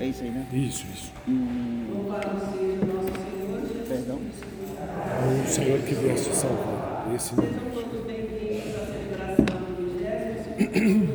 É isso aí, né? Isso, isso. Hum, perdão? O Senhor que vieste salvar. Esse nome. Sejam todos bem-vindos à celebração do 20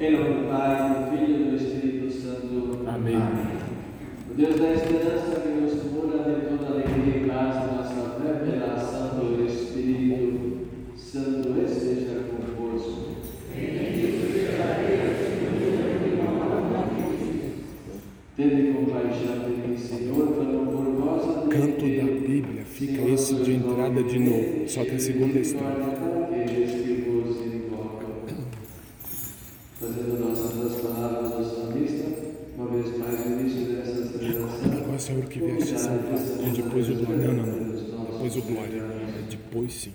Em nome do Pai, do Filho e do Espírito Santo. Amém. Amém. O Deus da esperança que nos cura de toda alegria e paz na nossa fé pela do Espírito. Santo esteja convosco. Tende compaixão de mim, Senhor, pelo por vós. Canto da Bíblia, fica esse de entrada de novo, só que a segunda história. da nossa uma vez mais o início. Agora, Senhor, que vieste salvar, depois o glória. Não, não, não. Depois o glória. Depois sim.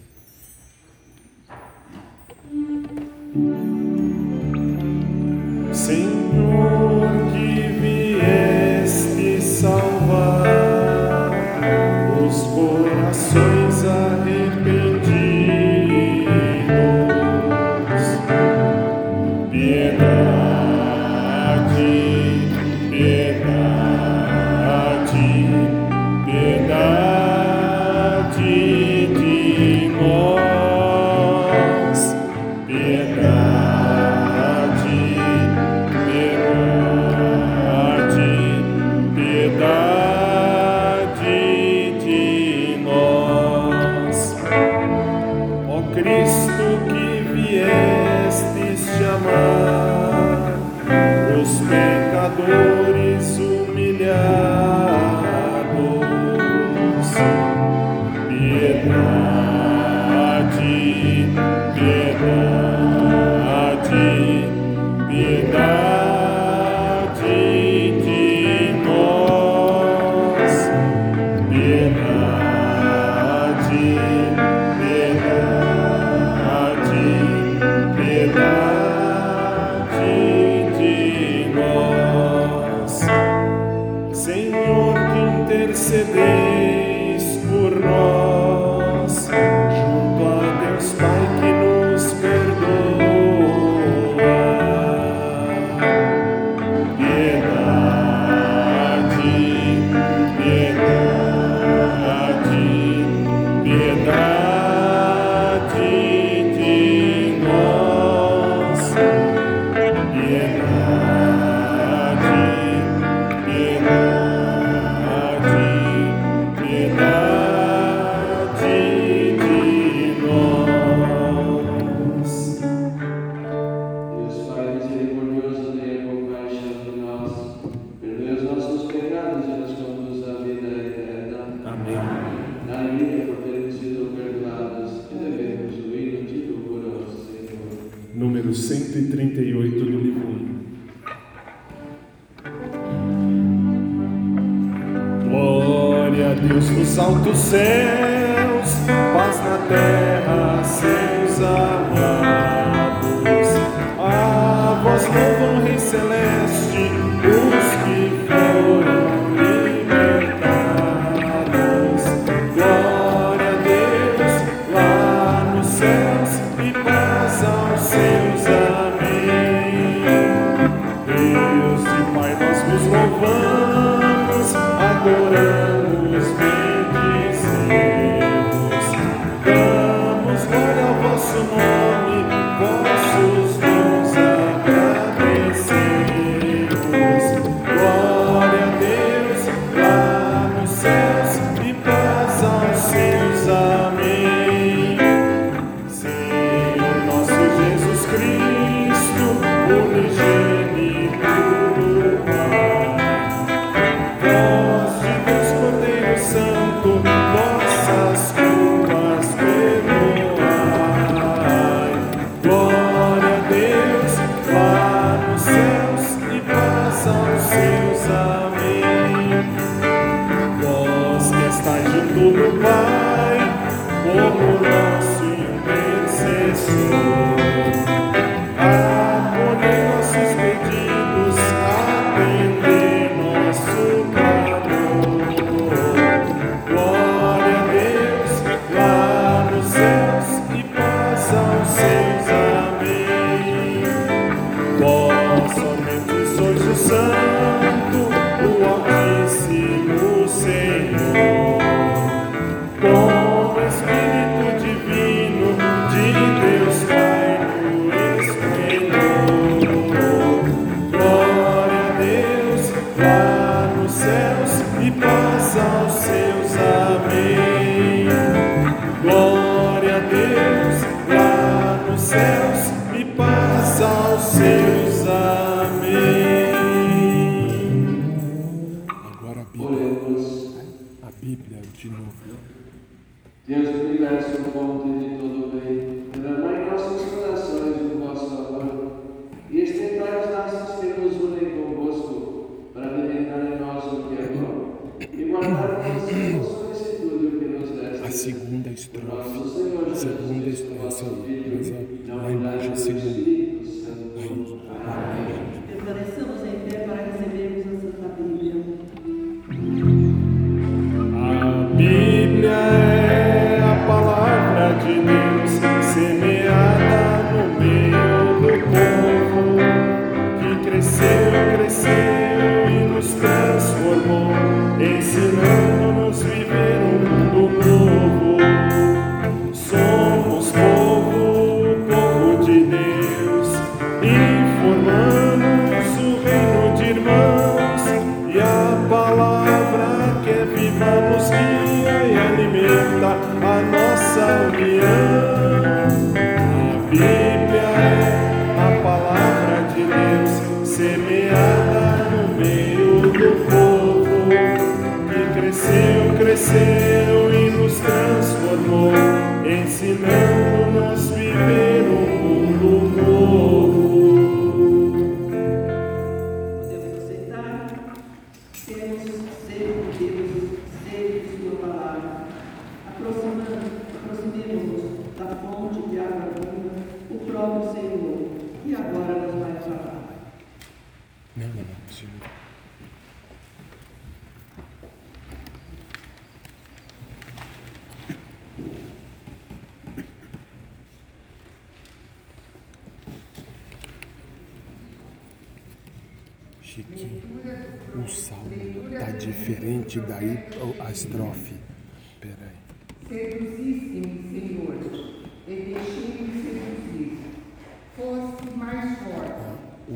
estrofe, segunda expressão.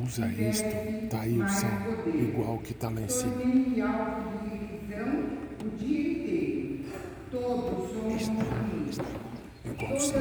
usa é isto, tá aí o som, igual que está lá em cima. Está, é igual. Igual sim.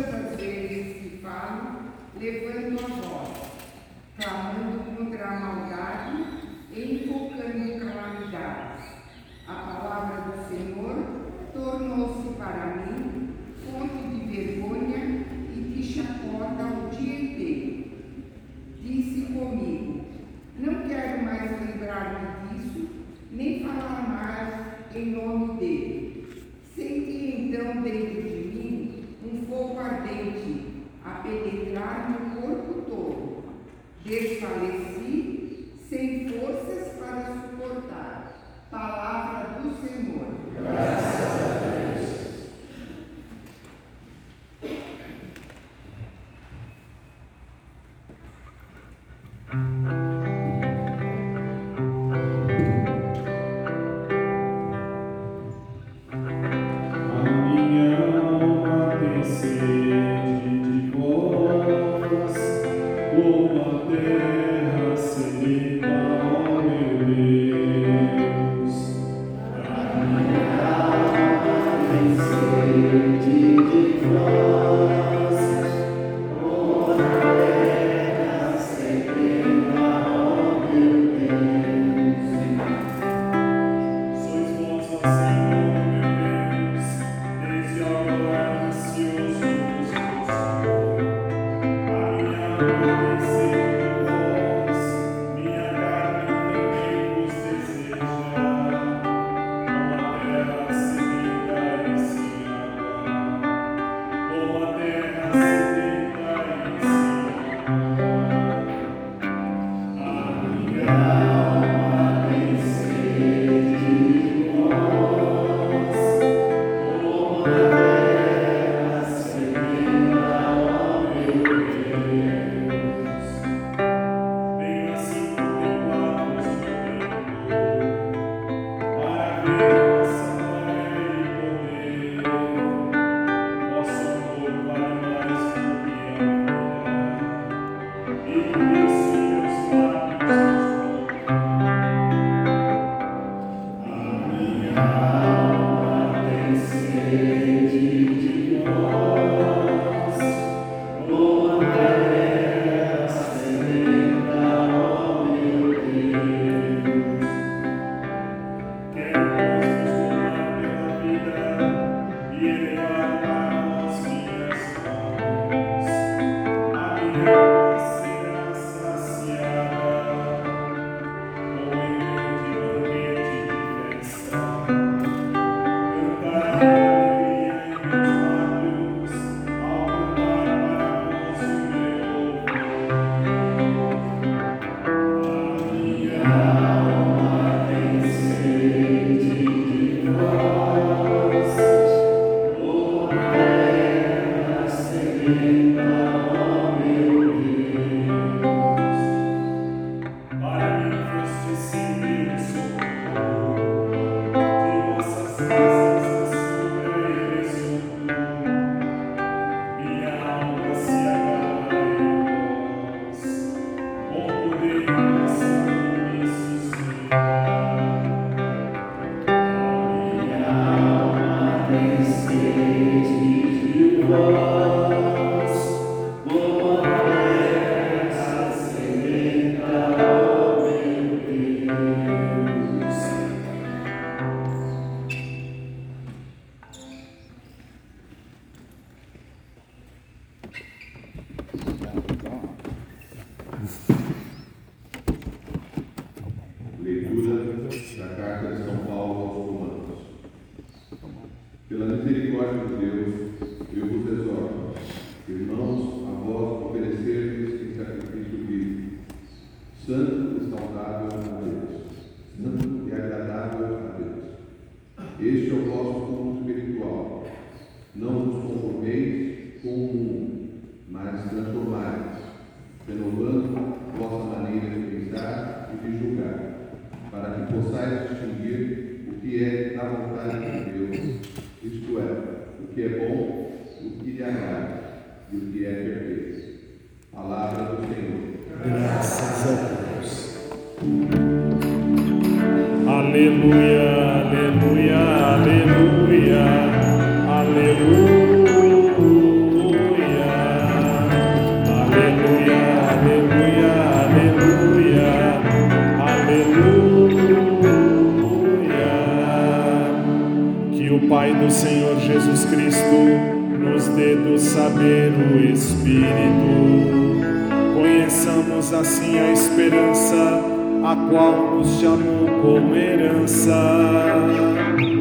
temos assim a esperança, a qual nos chamou como herança.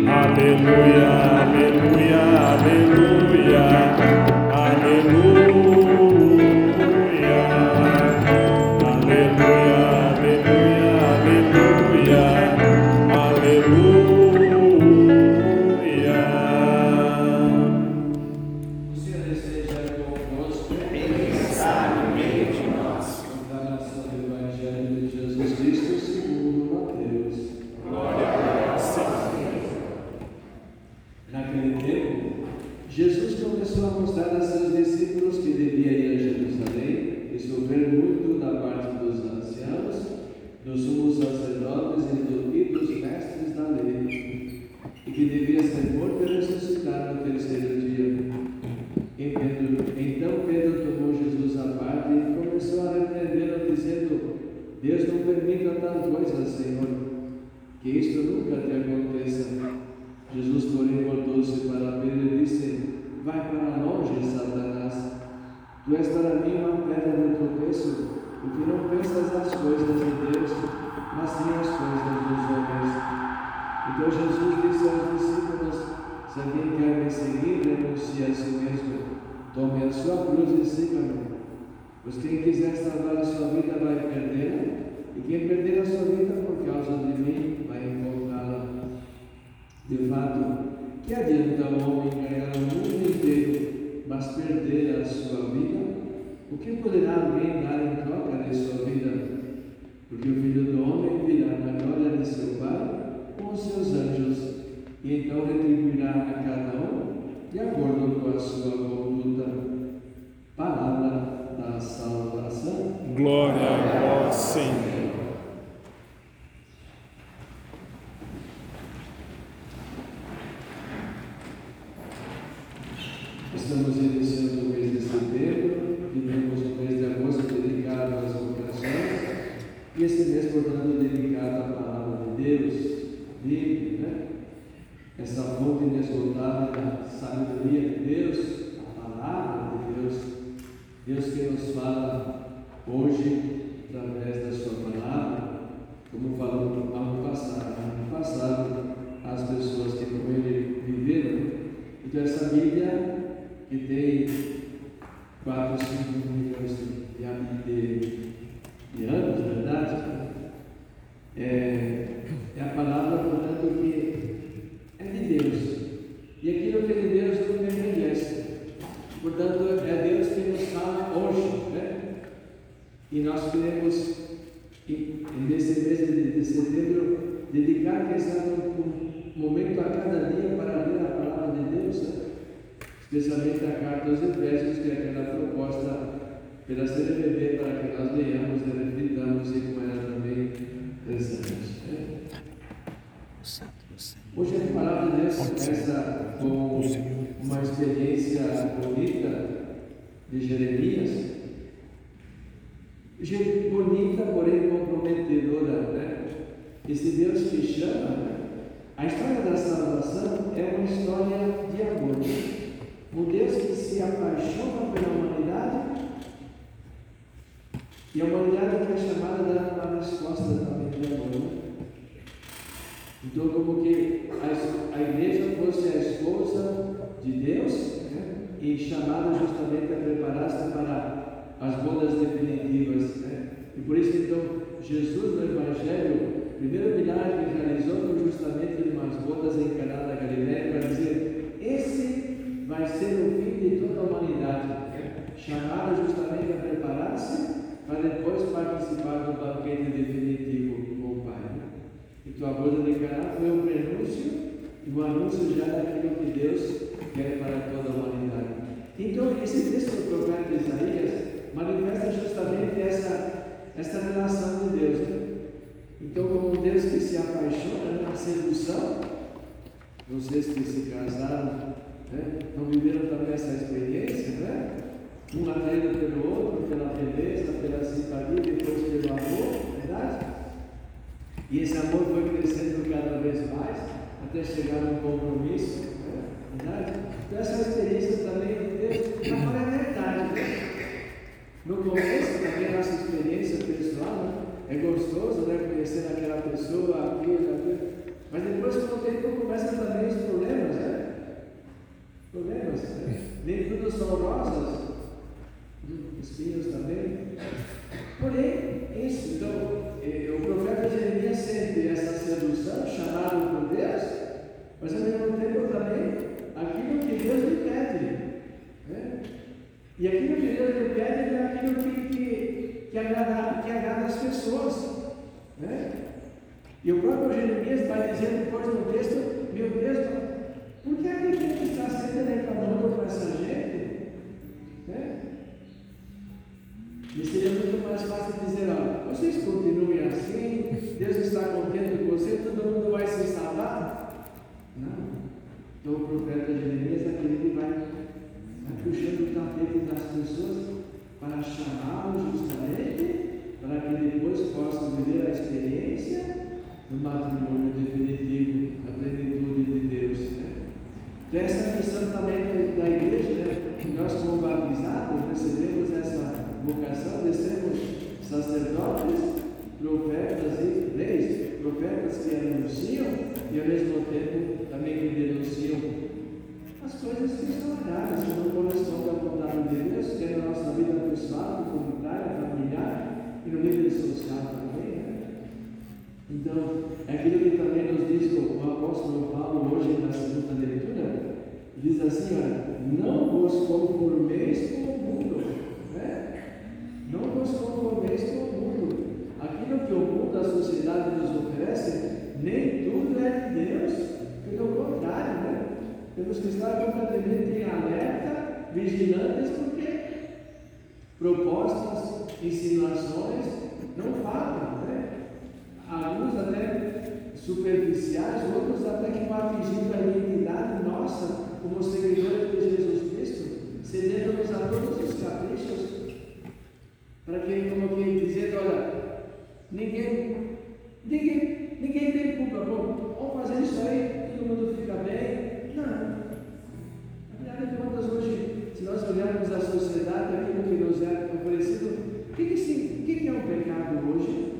Aleluia, aleluia, aleluia. Os seus anjos, e então retribuirá a cada um de acordo com a sua conduta. Palavra da salvação. Glória a vós, Senhor. Estamos iniciando o mês de setembro, vivemos o mês de agosto dedicado às vocações, e esse mês, portanto, dedicado à palavra de Deus, Bíblia, né? Essa fonte inesgotável da sabedoria de Deus, a palavra de Deus, Deus que nos fala hoje através da sua palavra, como falou no ano passado, no ano passado, as pessoas que com ele viveram. Então essa Bíblia que tem 4, 5 milhões de, de, de anos, na verdade, é, é a palavra, portanto, que é de Deus. E aquilo que é de Deus nunca envelhece. Portanto, é Deus que nos fala hoje. Né? E nós queremos, e- e nesse mês de, de setembro, dedicar, quem sabe, um, um momento a cada dia para ler a palavra de Deus. né? especialmente a carta aos Efésios, que é aquela proposta pela CNBB para que nós leiamos e reflitamos e com ela também rezamos. né? Hoje a palavra de Deus começa com uma experiência bonita de Jeremias. Je- Bonita, porém comprometedora, né? Esse Deus que chama, né? a história da salvação é uma história de amor. Um Deus que se apaixona pela humanidade e a humanidade que é chamada a dar uma resposta também de amor. Então, como que a, a igreja fosse a esposa de Deus né? e chamada justamente a preparar-se para as bodas definitivas. Né? E por isso, então, Jesus no Evangelho, primeiro milagre que realizou foi justamente umas bodas em Caná da Galileia para dizer: esse vai ser o fim de toda a humanidade, né? chamada justamente a preparar-se para depois participar do banquete definitivo com o Pai. né? Então a boda de Caná foi um prenúncio e um anúncio já daquilo que Deus quer para toda a humanidade. Então esse texto profeta Isaías manifesta justamente essa, essa relação de Deus. né? Então como Deus que se apaixona na sedução, vocês que se casaram, né, não viveram também essa experiência, né? Um atraído pelo outro, pela beleza, pela simpatia, depois pelo amor, verdade? E esse amor foi crescendo cada vez mais, até chegar a um compromisso, verdade? Então essa experiência também de é verdade, né? No começo, também a nossa experiência pessoal, né? é gostoso, né? Conhecer aquela pessoa, aquilo, aquilo. Mas depois, com o tempo, começam também os problemas, né? Problemas, né? Nem tudo são rosas, espinhos também. Porém, isso, então, eh, o profeta Jeremias sente essa sedução, chamado por Deus, mas ao mesmo tempo também aquilo que Deus lhe pede. Né? E aquilo que Deus lhe pede é aquilo que, que, que, agrada, que agrada as pessoas. Né? E o próprio Jeremias vai dizer depois no texto, meu Deus, por que a gente está sempre reclamando com essa gente? Né? E muito mais fácil dizer, ó, vocês continuem assim, Deus está contente com você, todo mundo vai se salvar? Não. Então o profeta Jeremias aquele que vai, vai puxando o tapete das pessoas para chamá-los justamente para que depois possam viver a experiência do matrimônio definitivo, a plenitude de Deus. Né? Então, essa missão também da igreja, né? nós como batizados recebemos vocação de sermos sacerdotes, profetas e reis, profetas que anunciam e ao mesmo tempo também que denunciam as coisas que estão erradas, que não correspondem à vontade de Deus, que é na nossa vida pessoal, comunitária, familiar e no nível social também. Né? Então, é aquilo que também nos diz o apóstolo Paulo hoje na segunda leitura, diz assim, olha, não vos conformeis com o mundo, né? Não vos conformeis com o mundo. Aquilo que o mundo, a sociedade nos oferece, nem tudo é de Deus, pelo contrário, né? Temos que estar completamente em alerta, vigilantes, porque propostas, insinuações não faltam, né? Alguns até superficiais, outros até que vão atingindo a identidade nossa como seguidores de Jesus Cristo, cedendo-nos a todos os caprichos, para que, como quem dizendo, olha, ninguém, ninguém, ninguém tem culpa, bom, vamos fazer isso aí, todo mundo fica bem. Não. Afinal de contas, hoje, se nós olharmos a sociedade, aquilo que nos é oferecido, o que, que, o que, que é um pecado hoje?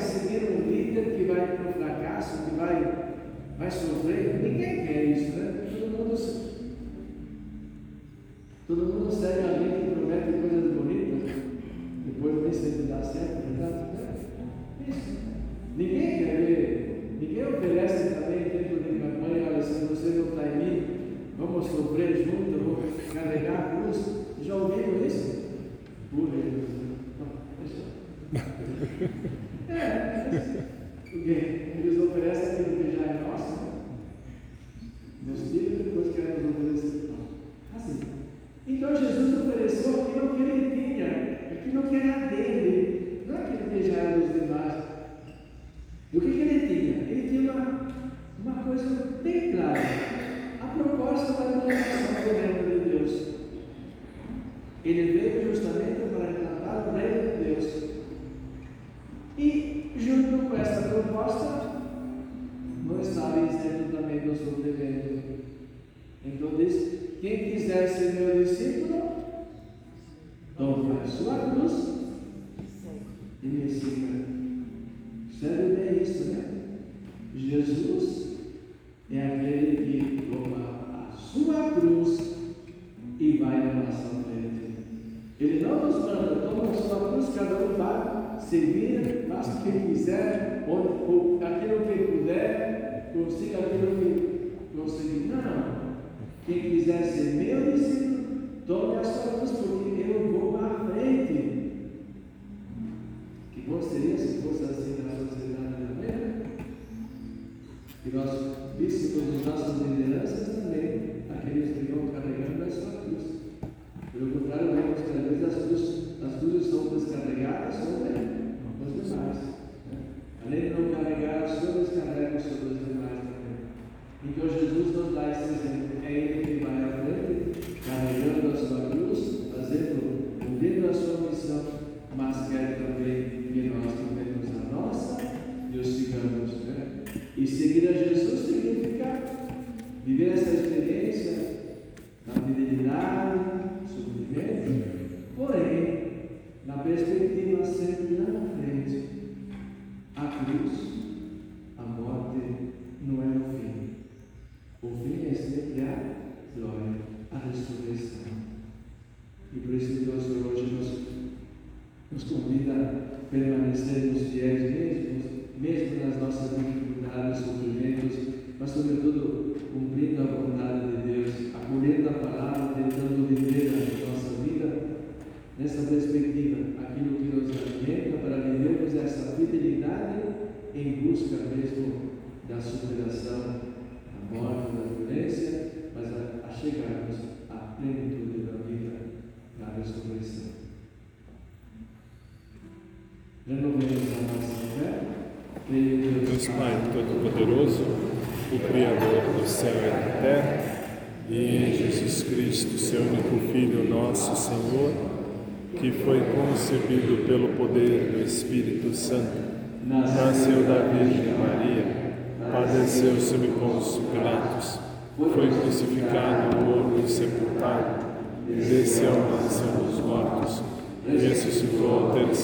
Seguir um líder que vai para o fracasso, que vai, vai sofrer? Ninguém quer isso, né? Todo mundo, todo mundo segue alguém que promete coisas bonitas, depois nem sempre dá certo, verdade? É isso. Ninguém quer ver, ninguém oferece também tempo de campanha, olha, se você não está em mim, vamos sofrer juntos, discípulos de nossas lideranças também, aqueles que vão carregando a sua cruz. Pelo contrário, né, cada as cruzes, as são descarregadas sobre os demais. Né? Além de não carregar as cruzes carregam sobre os demais também. Então Jesus nos dá esse exemplo.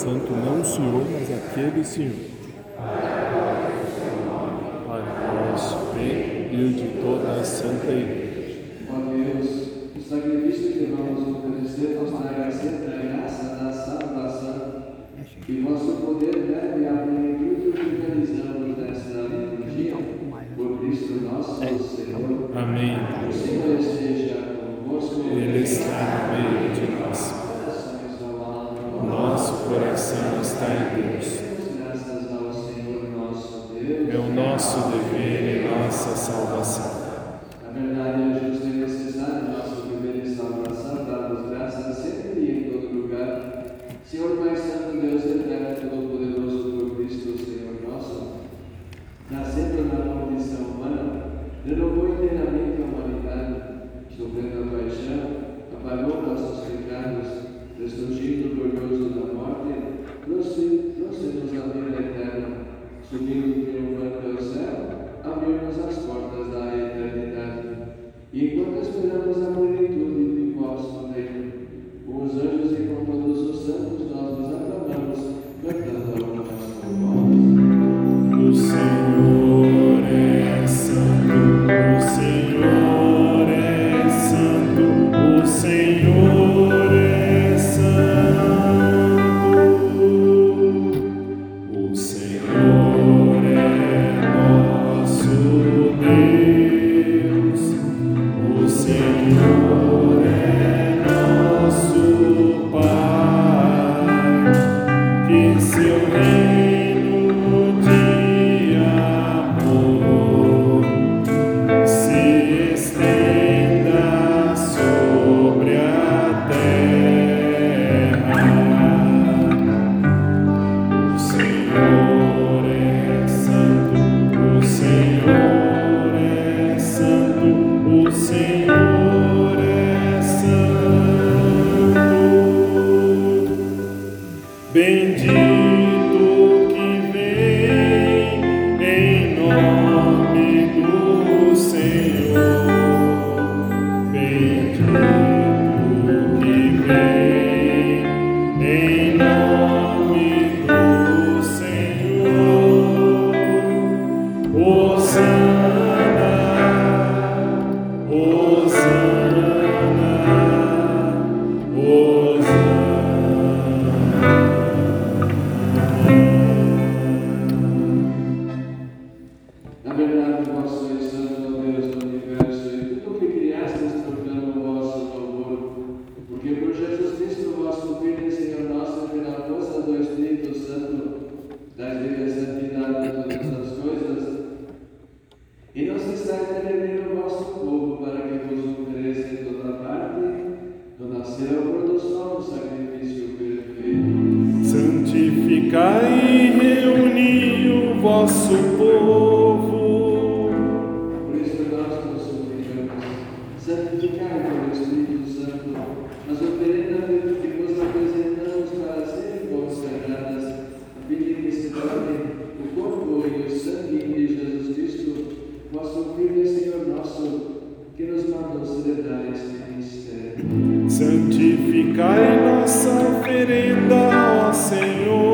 santo, não o Senhor, mas aquele Senhor. todos os ministério. Santificai nossa oferenda, ó Senhor.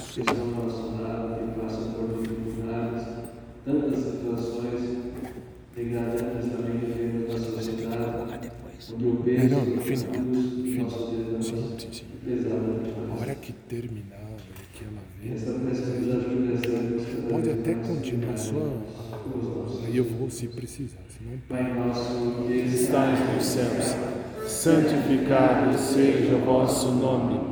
sejam nós honrados que passam por dificuldades, tantas situações degradantes também que temos na sociedade. Não, no fim, no fim. Sim, sim, sim. A hora que terminava, que ela vem, pode até continuar só. Aí eu vou se precisar. Senão... Pai nosso que estais nos céus, santificado seja o vosso nome.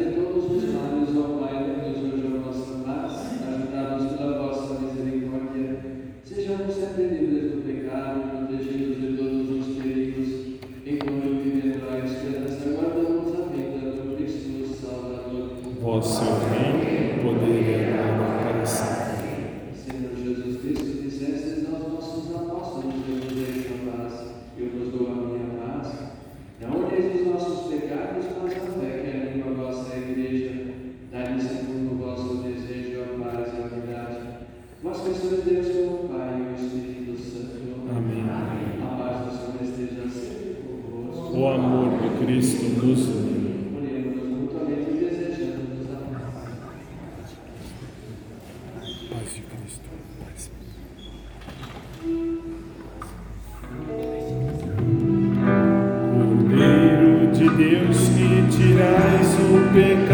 Deus que tirais o pecado.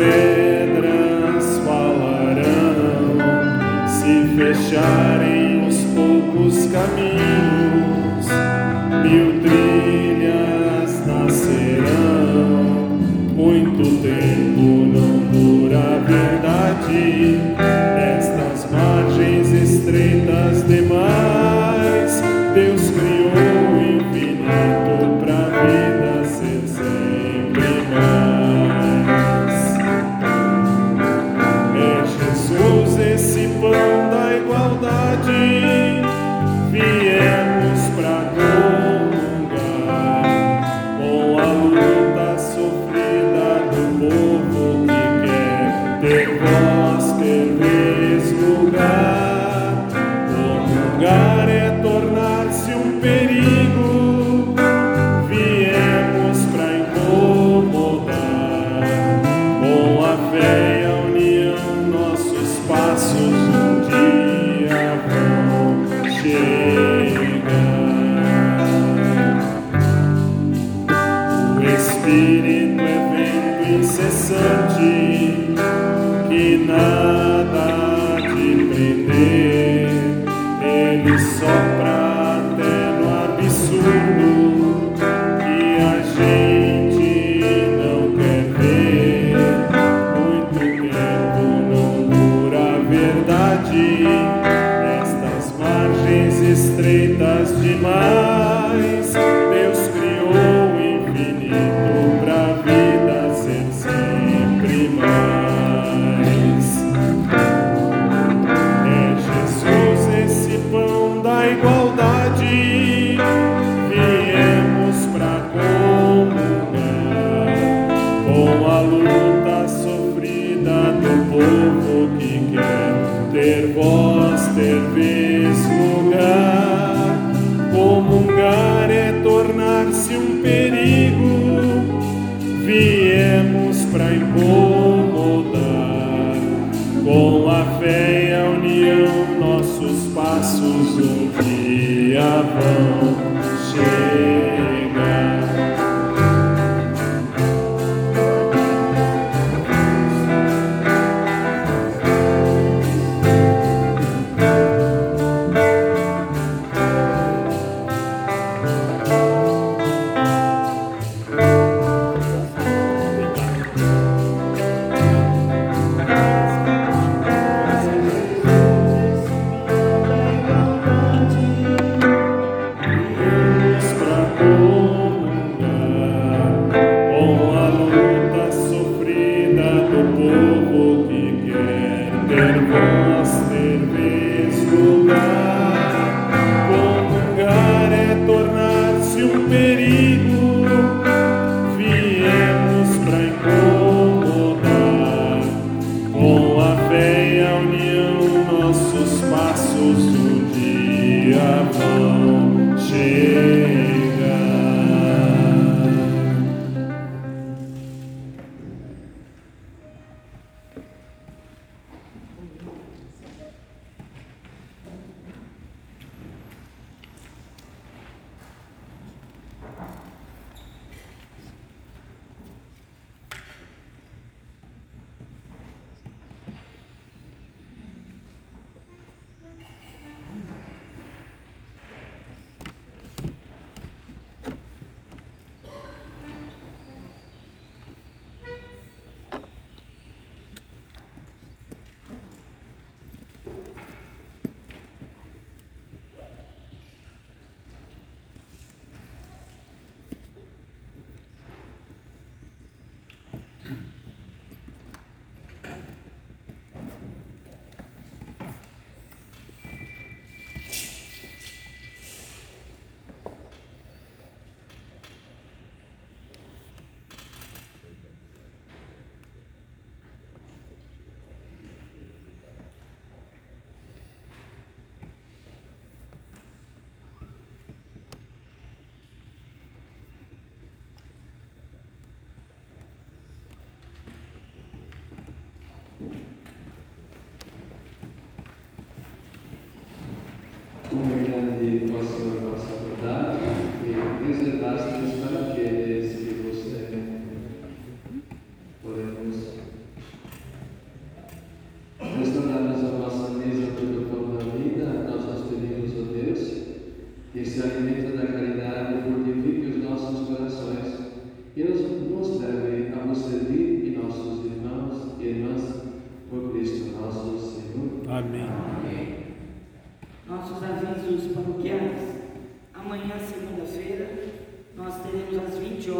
pedras falarão, se fecharem os poucos caminhos.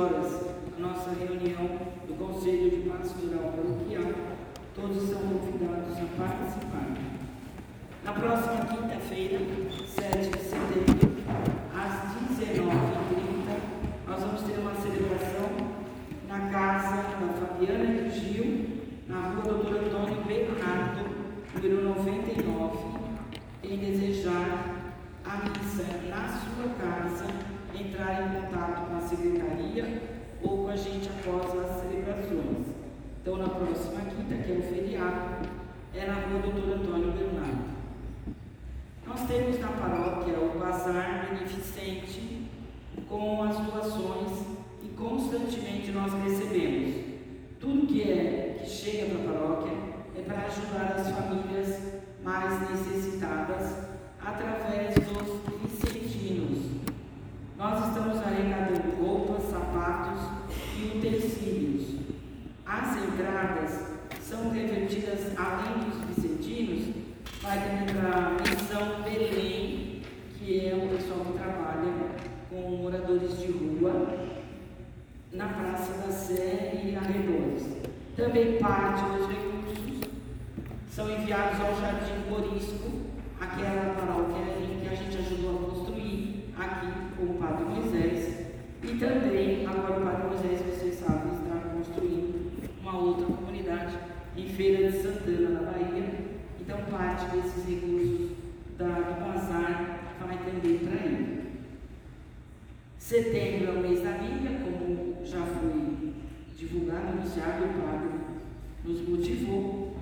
Horas a nossa reunião do Conselho de Pastoral Paroquial. Todos são convidados a participar. Na próxima quinta-feira, 7 de setembro, às 19h30, nós vamos ter uma celebração na casa da Fabiana e do Gil, na rua Doutor Antônio Bernardo, número 99 em desejar a missa na sua casa, entrar em contato com a secretaria ou com a gente após as celebrações. Então, na próxima quinta, que é o feriado, é na rua Doutor Antônio Bernardo. Nós temos na paróquia o Bazar Beneficente com as doações e constantemente nós recebemos. Tudo que é que chega para a paróquia é para ajudar as famílias mais necessitadas através dos. Nós estamos arrecadando roupas, sapatos e utensílios. As entradas são revertidas além dos vicentinos, vai também para a missão Belém, que é o pessoal que trabalha com moradores de rua na Praça da Sé e arredores. Também parte dos recursos são enviados ao Jardim Morisco, aquela paróquia que a gente ajudou a construir aqui com o Padre Moisés. E também, agora o Padre Moisés, vocês sabem, está construindo uma outra comunidade em Feira de Santana, na Bahia. Então, parte desses recursos da, do bazar vai também para ele. Setembro é o mês da Bíblia, como já foi divulgado, anunciado, o Padre nos motivou.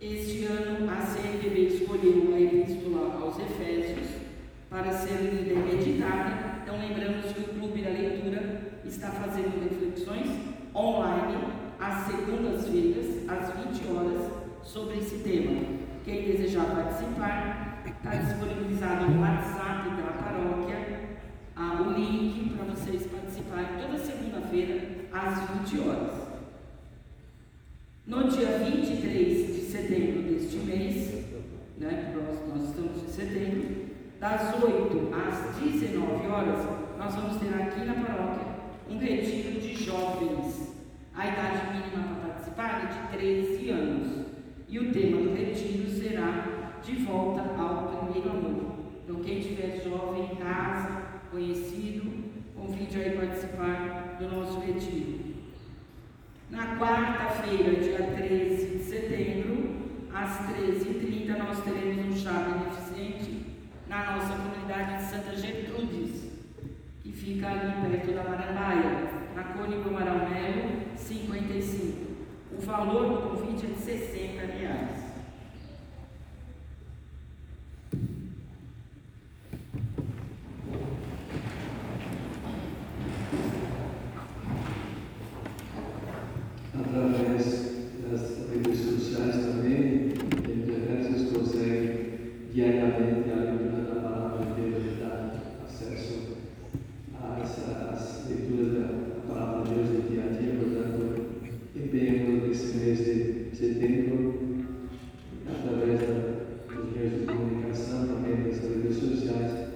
Este ano a CNBB escolheu a Epístola aos Efésios para ser meditada. Então lembramos que o Clube da Leitura está fazendo reflexões online às segundas-feiras, às 20 horas, sobre esse tema. Quem desejar participar, está disponibilizado no WhatsApp da paróquia ah, o link para vocês participarem toda segunda-feira, às 20 horas. No dia 23 de setembro deste mês, né, nós, nós estamos em setembro, das 8 às 19 horas, nós vamos ter aqui na paróquia um retiro de jovens. A idade mínima para participar é de 13 anos. E o tema do retiro será De Volta ao Primeiro Amor. Então, quem tiver jovem em casa, conhecido, convide a participar do nosso retiro. Na quarta-feira, dia 13 de setembro, às 13h30, nós teremos um chá beneficente na nossa comunidade de Santa Gertrudes, que fica ali perto da Marambaia, na Cônigo Amaral Melo, 55. O valor do convite é de 60 reais. através das redes sociais também, a internet vocês conseguem diariamente a leitura da palavra de Deus e dar acesso a essa, às leituras da palavra de Deus no dia a dia, portanto, empenhamos nesse mês de setembro, através da, dos meios de comunicação, também das redes sociais,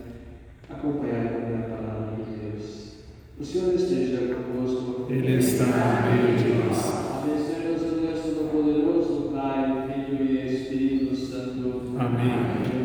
acompanhar também a palavra de Deus. O Senhor esteja convosco. Ele está no meio de nós. Abençoe-nos o Deus Todo-Poderoso, Pai, Filho e Espírito Santo. Amém.